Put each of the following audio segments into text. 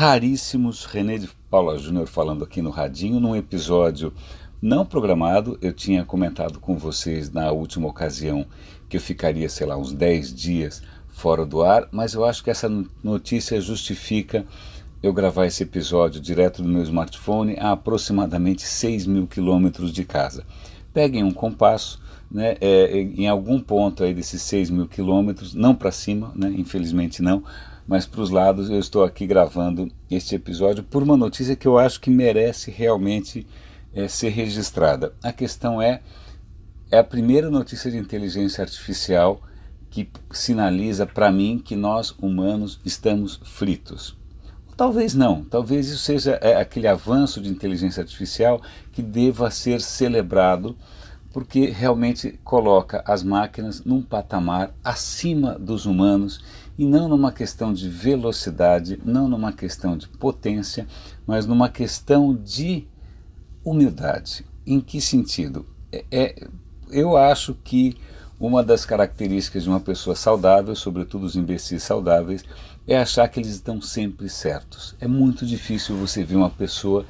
raríssimos. René de Paula Júnior falando aqui no Radinho, num episódio não programado. Eu tinha comentado com vocês na última ocasião que eu ficaria, sei lá, uns 10 dias fora do ar, mas eu acho que essa notícia justifica eu gravar esse episódio direto do meu smartphone a aproximadamente 6 mil quilômetros de casa. Peguem um compasso, né, é, em algum ponto aí desses 6 mil quilômetros, não para cima, né, infelizmente não, mas para os lados eu estou aqui gravando este episódio por uma notícia que eu acho que merece realmente é, ser registrada. A questão é é a primeira notícia de inteligência artificial que sinaliza para mim que nós humanos estamos fritos. Talvez não, talvez isso seja é, aquele avanço de inteligência artificial que deva ser celebrado porque realmente coloca as máquinas num patamar acima dos humanos e não numa questão de velocidade, não numa questão de potência, mas numa questão de humildade. Em que sentido? É, é, eu acho que uma das características de uma pessoa saudável, sobretudo os imbecis saudáveis, é achar que eles estão sempre certos. É muito difícil você ver uma pessoa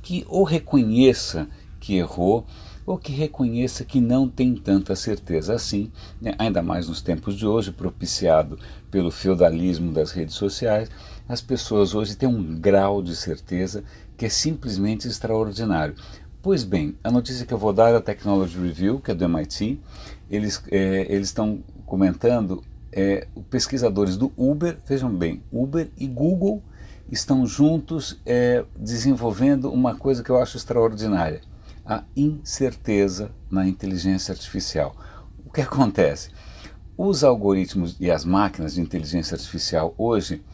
que ou reconheça que errou ou que reconheça que não tem tanta certeza assim, né? ainda mais nos tempos de hoje, propiciado pelo feudalismo das redes sociais, as pessoas hoje têm um grau de certeza que é simplesmente extraordinário. Pois bem, a notícia que eu vou dar é da Technology Review, que é do MIT, eles é, estão comentando, é, pesquisadores do Uber, vejam bem, Uber e Google estão juntos é, desenvolvendo uma coisa que eu acho extraordinária a incerteza na inteligência artificial. O que acontece? Os algoritmos e as máquinas de inteligência artificial hoje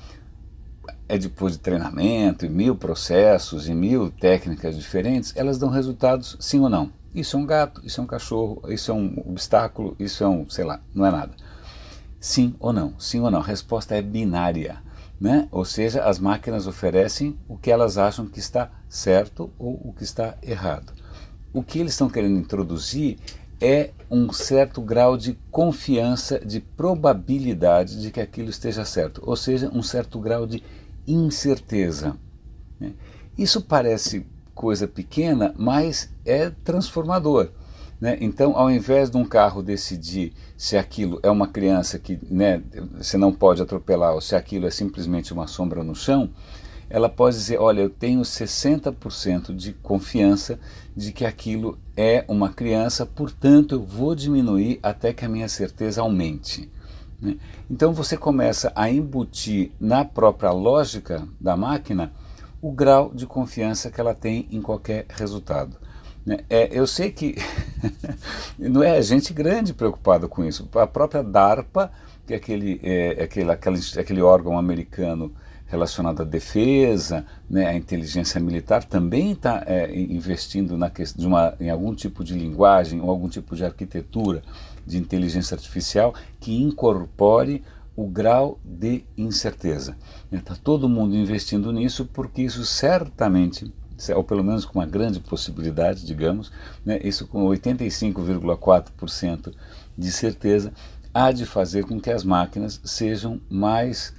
é depois de treinamento e mil processos e mil técnicas diferentes, elas dão resultados sim ou não. Isso é um gato, isso é um cachorro, isso é um obstáculo, isso é um, sei lá, não é nada. Sim ou não, sim ou não. A resposta é binária. Né? Ou seja, as máquinas oferecem o que elas acham que está certo ou o que está errado o que eles estão querendo introduzir é um certo grau de confiança, de probabilidade de que aquilo esteja certo, ou seja, um certo grau de incerteza. Né? Isso parece coisa pequena, mas é transformador. Né? Então, ao invés de um carro decidir se aquilo é uma criança que né, você não pode atropelar ou se aquilo é simplesmente uma sombra no chão, ela pode dizer: olha, eu tenho 60% de confiança de que aquilo é uma criança, portanto eu vou diminuir até que a minha certeza aumente. Né? Então você começa a embutir na própria lógica da máquina o grau de confiança que ela tem em qualquer resultado. Né? É, eu sei que não é gente grande preocupada com isso. A própria DARPA, que é aquele, é, aquele, aquele, aquele órgão americano relacionado à defesa, né, à inteligência militar, também está é, investindo na questão de uma, em algum tipo de linguagem ou algum tipo de arquitetura de inteligência artificial que incorpore o grau de incerteza. Está todo mundo investindo nisso porque isso certamente, ou pelo menos com uma grande possibilidade, digamos, né, isso com 85,4% de certeza, há de fazer com que as máquinas sejam mais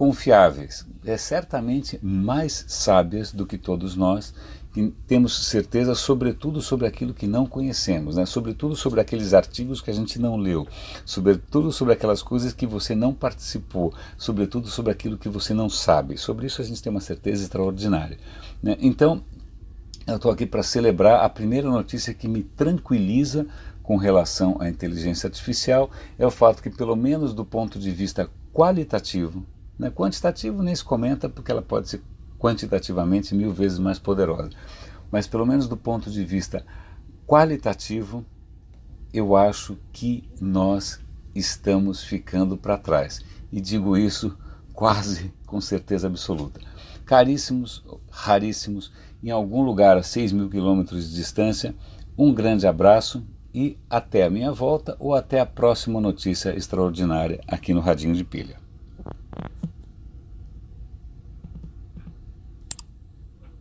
confiáveis, é certamente mais sábias do que todos nós, que temos certeza, sobretudo sobre aquilo que não conhecemos, né? sobretudo sobre aqueles artigos que a gente não leu, sobretudo sobre aquelas coisas que você não participou, sobretudo sobre aquilo que você não sabe. Sobre isso a gente tem uma certeza extraordinária. Né? Então, eu estou aqui para celebrar a primeira notícia que me tranquiliza com relação à inteligência artificial é o fato que, pelo menos do ponto de vista qualitativo, né? Quantitativo nem se comenta porque ela pode ser quantitativamente mil vezes mais poderosa. Mas pelo menos do ponto de vista qualitativo, eu acho que nós estamos ficando para trás. E digo isso quase com certeza absoluta. Caríssimos, raríssimos, em algum lugar a 6 mil quilômetros de distância, um grande abraço e até a minha volta ou até a próxima notícia extraordinária aqui no Radinho de Pilha.